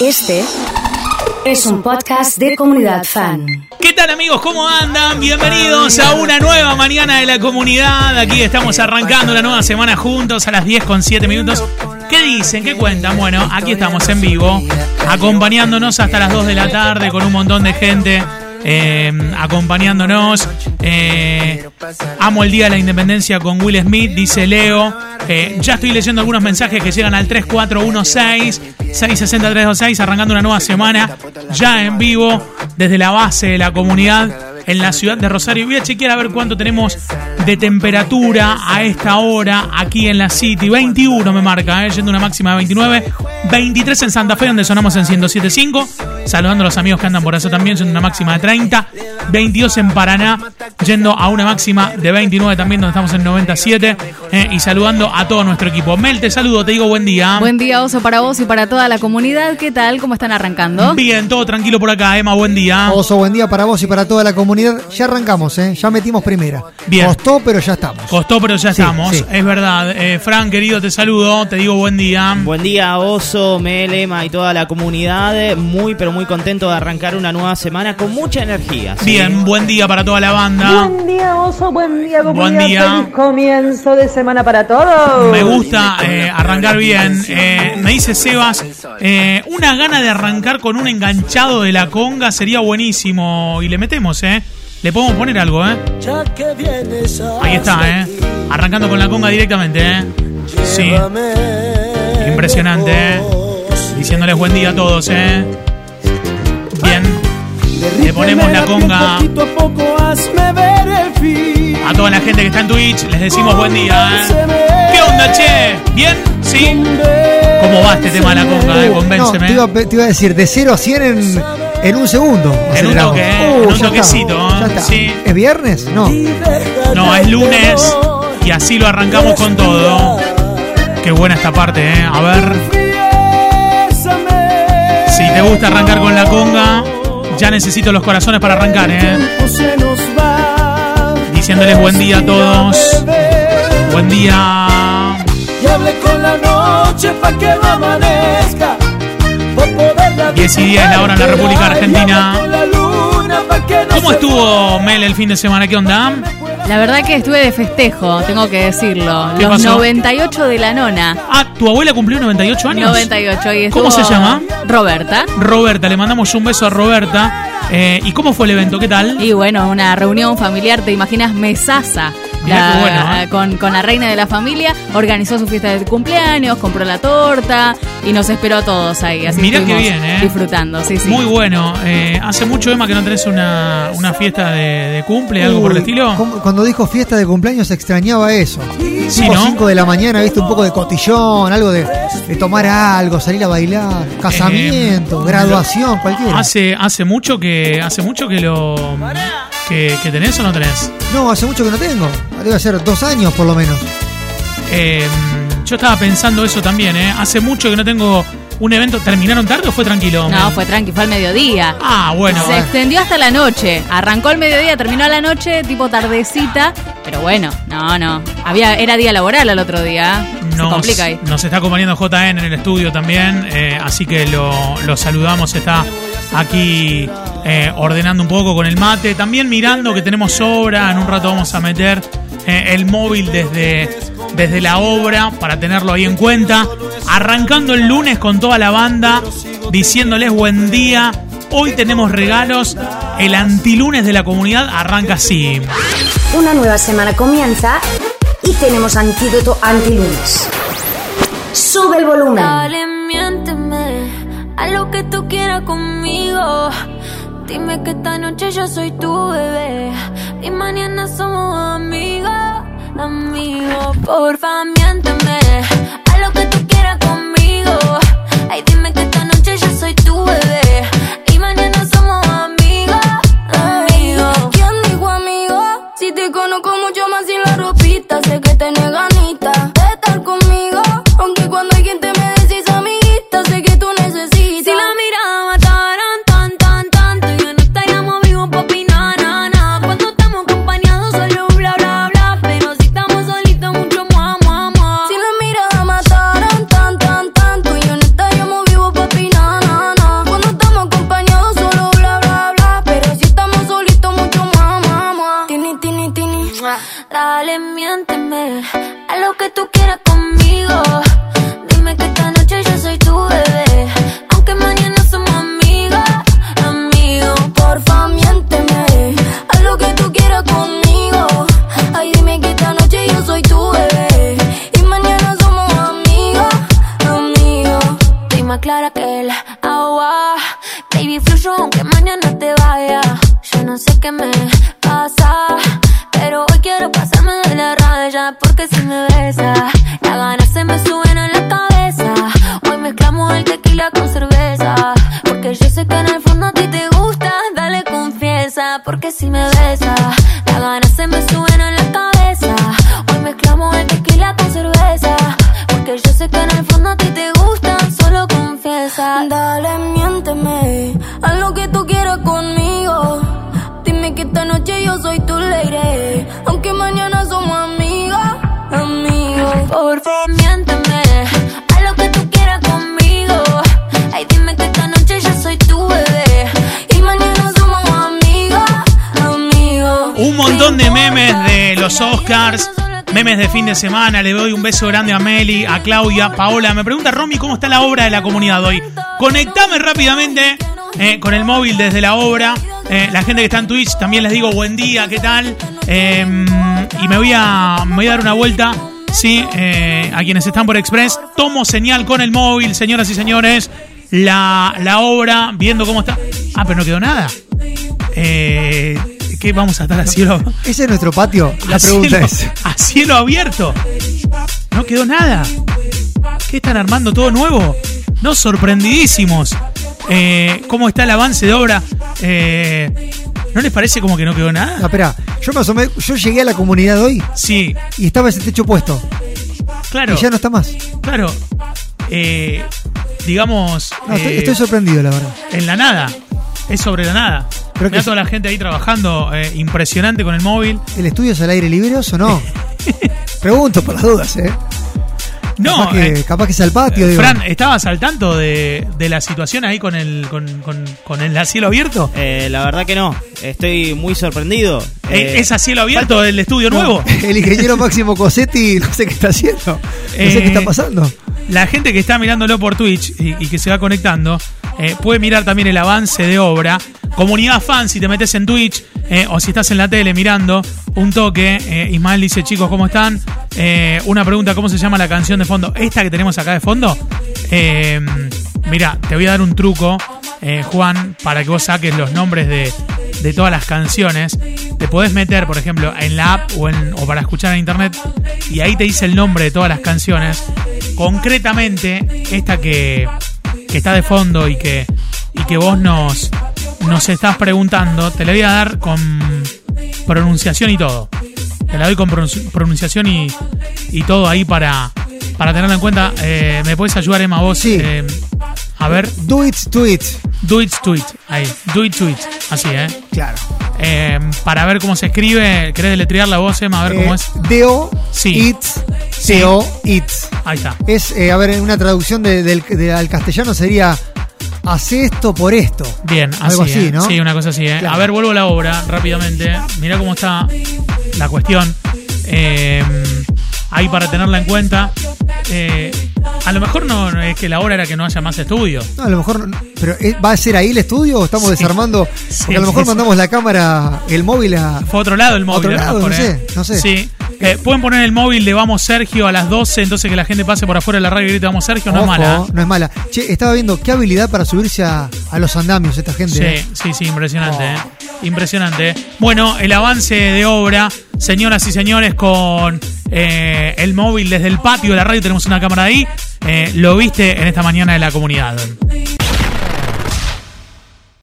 Este es un podcast de comunidad fan. ¿Qué tal amigos? ¿Cómo andan? Bienvenidos a una nueva mañana de la comunidad. Aquí estamos arrancando la nueva semana juntos a las 10 con 7 minutos. ¿Qué dicen? ¿Qué cuentan? Bueno, aquí estamos en vivo, acompañándonos hasta las 2 de la tarde con un montón de gente eh, acompañándonos. Eh, amo el Día de la Independencia con Will Smith, dice Leo. Eh, ya estoy leyendo algunos mensajes que llegan al 3416-660-326, arrancando una nueva semana ya en vivo desde la base de la comunidad en la ciudad de Rosario. Voy a chequear a ver cuánto tenemos de temperatura a esta hora aquí en la City. 21 me marca, ¿eh? yendo una máxima de 29. 23 en Santa Fe, donde sonamos en 107.5. Saludando a los amigos que andan por eso también, yendo una máxima de 30. 22 en Paraná, yendo a una máxima de 29 también, donde estamos en 97. ¿eh? y saludando a todo nuestro equipo. Mel, te saludo, te digo buen día. Buen día, Oso, para vos y para toda la comunidad. ¿Qué tal? ¿Cómo están arrancando? Bien, todo tranquilo por acá, Emma, buen día. Oso, buen día para vos y para toda la comunidad. Ya arrancamos, ¿eh? ya metimos primera. Bien. Costó, pero ya estamos. Costó, pero ya Sí, estamos. sí. Es verdad. Eh, Fran, querido, te saludo, te digo buen día. Buen día, Oso, Mel, Emma y toda la comunidad. Muy, pero muy contento de arrancar una nueva semana con mucha energía. ¿sí? Bien, buen día para toda la banda. Buen día, oso, buen día, comunidad. Buen día. Feliz comienzo de semana para todos. Me gusta eh, arrancar bien. Eh, me dice Sebas, eh, una gana de arrancar con un enganchado de la conga sería buenísimo. Y le metemos, ¿eh? Le podemos poner algo, ¿eh? Ahí está, ¿eh? Arrancando con la conga directamente, ¿eh? Sí. Impresionante, ¿eh? Diciéndoles buen día a todos, ¿eh? Bien. Le ponemos la conga a toda la gente que está en Twitch. Les decimos buen día, ¿eh? ¿Qué onda, che? ¿Bien? ¿Sí? ¿Cómo va este tema de la conga, eh? No, te, iba, a pe- te iba a decir, de 0 a 100 en, en un segundo. En un toque, ¿eh? En un ya toquecito, está, ya está. Sí. ¿Es viernes? No. No, es lunes y así lo arrancamos con todo. Qué buena esta parte, ¿eh? A ver. Si te gusta arrancar con la conga, ya necesito los corazones para arrancar, ¿eh? Diciéndoles buen día a todos. Buen día. Y con la noche pa' que no amanezca. Pa' poderla 10 y 10 la hora en la República Argentina. ¿Cómo estuvo Mel el fin de semana? ¿Qué onda? La verdad que estuve de festejo, tengo que decirlo. ¿Qué Los pasó? 98 de la nona. Ah, ¿tu abuela cumplió 98 años? 98 y ¿Cómo se llama? Roberta. Roberta, le mandamos un beso a Roberta. Eh, ¿Y cómo fue el evento? ¿Qué tal? Y bueno, una reunión familiar, te imaginas, mesaza. Mirá qué bueno, ¿eh? con, con la reina de la familia, organizó su fiesta de cumpleaños, compró la torta y nos esperó a todos ahí. Así Mirá qué estuvimos bien, ¿eh? Disfrutando, sí, sí. Muy bueno. Eh, hace mucho, Emma, que no tenés una, una fiesta de, de cumple, algo por el estilo. Cuando dijo fiesta de cumpleaños extrañaba eso. Sí, tipo ¿no? 5 de la mañana, viste, un poco de cotillón, algo de, de tomar algo, salir a bailar, casamiento, Eh, graduación, cualquiera. Hace, hace mucho que hace mucho que lo que, que tenés o no tenés. No, hace mucho que no tengo. Debe ser dos años por lo menos. Eh, yo estaba pensando eso también, ¿eh? Hace mucho que no tengo un evento. ¿Terminaron tarde o fue tranquilo? No, fue tranqui, fue al mediodía. Ah, bueno. Se extendió hasta la noche. Arrancó el mediodía, terminó a la noche, tipo tardecita. Pero bueno, no, no. Había, era día laboral al otro día. Se Nos, complica ahí. nos está acompañando JN en el estudio también, eh, así que lo, lo saludamos. Está aquí eh, ordenando un poco con el mate. También mirando que tenemos obra. En un rato vamos a meter eh, el móvil desde, desde la obra para tenerlo ahí en cuenta. Arrancando el lunes con toda la banda, diciéndoles buen día. Hoy tenemos regalos. El antilunes de la comunidad arranca así. Una nueva semana comienza y tenemos antídoto antilunes. Sube el volumen. Dale, miénteme a lo que tú quieras conmigo. Dime que esta noche yo soy tu bebé y mañana somos amigos, amigos. Porfa, miénteme Dale, miénteme, a lo que tú quieras conmigo. Las ganas se me suben a la cabeza. Hoy mezclamos el tequila con cerveza. Porque yo sé que en el fondo a ti te gusta. Dale confianza. Porque si me besa, las ganas se me suben a la cabeza. Hoy mezclamos el tequila con cerveza. Porque yo sé que en el fondo a ti te gusta. Solo confiesa. Dale, miénteme. Haz lo que tú quieras conmigo. Dime que esta noche yo soy tu lady. Aunque mañana somos amigos. Por favor, miénteme. Haz lo que tú quieras conmigo. Ay, dime que esta noche yo soy tu bebé. Y mañana somos amigos, amigos. Un montón de memes de los Oscars, memes de fin de semana. Le doy un beso grande a Meli, a Claudia, Paola. Me pregunta Romy cómo está la obra de la comunidad hoy. Conectame rápidamente eh, con el móvil desde la obra. Eh, la gente que está en Twitch también les digo buen día, ¿qué tal? Eh, y me voy, a, me voy a dar una vuelta. Sí, eh, a quienes están por Express, tomo señal con el móvil, señoras y señores. La, la obra, viendo cómo está. Ah, pero no quedó nada. Eh, ¿Qué vamos a estar a cielo? Ese es nuestro patio. La a pregunta cielo- es. A cielo abierto. No quedó nada. ¿Qué están armando todo nuevo? No, sorprendidísimos. Eh, ¿Cómo está el avance de obra? Eh, ¿No les parece como que no quedó Ah, nada? espera, yo me asomé, yo llegué a la comunidad hoy Sí, y estaba ese techo puesto. claro. Y ya no está más. Claro. Eh, digamos. No, estoy, eh, estoy sorprendido, la verdad. en la nada. Es sobre la nada. Creo toda la gente ahí trabajando, eh, impresionante con el móvil. ¿El estudio es al aire libre o no? Pregunto por las dudas, ¿eh? No, capaz, que, eh, capaz que es al patio, digo. Fran, ¿estabas al tanto de, de la situación ahí con el, con, con- con el a cielo abierto? Eh, la verdad que no. Estoy muy sorprendido. Eh, Eh, ¿Es a cielo abierto el estudio No, nuevo? El ingeniero Máximo Cosetti, no sé qué está haciendo. No sé qué está pasando. La gente que está mirándolo por Twitch y, y que se va conectando eh, puede mirar también el avance de obra. Comunidad fan, si te metes en Twitch eh, o si estás en la tele mirando, un toque. eh, Ismael dice, chicos, ¿cómo están? Eh, una pregunta, ¿cómo se llama la canción de fondo? Esta que tenemos acá de fondo. Eh, mira, te voy a dar un truco, Juan, para que vos saques los nombres de, de todas las canciones. Te podés meter, por ejemplo, en la app o, o para escuchar en internet y ahí te dice el nombre de todas las canciones. Concretamente, esta que, que está de fondo y que, y que vos nos, nos estás preguntando, te la voy a dar con pronunciación y todo. Te la doy con pronunci- pronunciación y, y todo ahí para, para tenerlo en cuenta. Eh, ¿Me puedes ayudar, Emma, vos? Sí. Eh, a ver, Do it, it. do it, tweet. Ahí, do it, tweet. Así, ¿eh? Claro. Eh, para ver cómo se escribe, ¿querés deletrear la voz, Emma? A ver cómo es. D-O, Sí. it, Sí. C-O, it. Ahí está. Es, a ver, una traducción de- del, de- al castellano sería hace esto por esto. Bien, así, Algo así, ¿eh? ¿no? Sí, una cosa así, ¿eh? Claro. A ver, vuelvo a la obra rápidamente. Mira cómo está la cuestión. Eh, ahí para tenerla en cuenta. Eh, a lo mejor no, no es que la obra era que no haya más estudio. No, a lo mejor. no- Pero eh, ¿va a ser ahí el estudio o estamos Sí. desarmando? Sí, Porque a lo mejor sí, mandamos la cámara, el móvil a. Fue a otro lado el móvil. Otro a lo lado, mejor, no ¿eh? sé, no sé. Sí. Eh, Pueden poner el móvil de Vamos Sergio a las 12, entonces que la gente pase por afuera de la radio y grite Vamos Sergio, no Ojo, es mala. ¿eh? No es mala. Che, estaba viendo qué habilidad para subirse a, a los andamios esta gente. Sí, ¿eh? sí, sí, impresionante, Oh. ¿eh? Impresionante. Bueno, el avance de obra, señoras y señores, con el móvil desde el patio de la radio, tenemos una cámara ahí. Lo viste en esta mañana de la comunidad.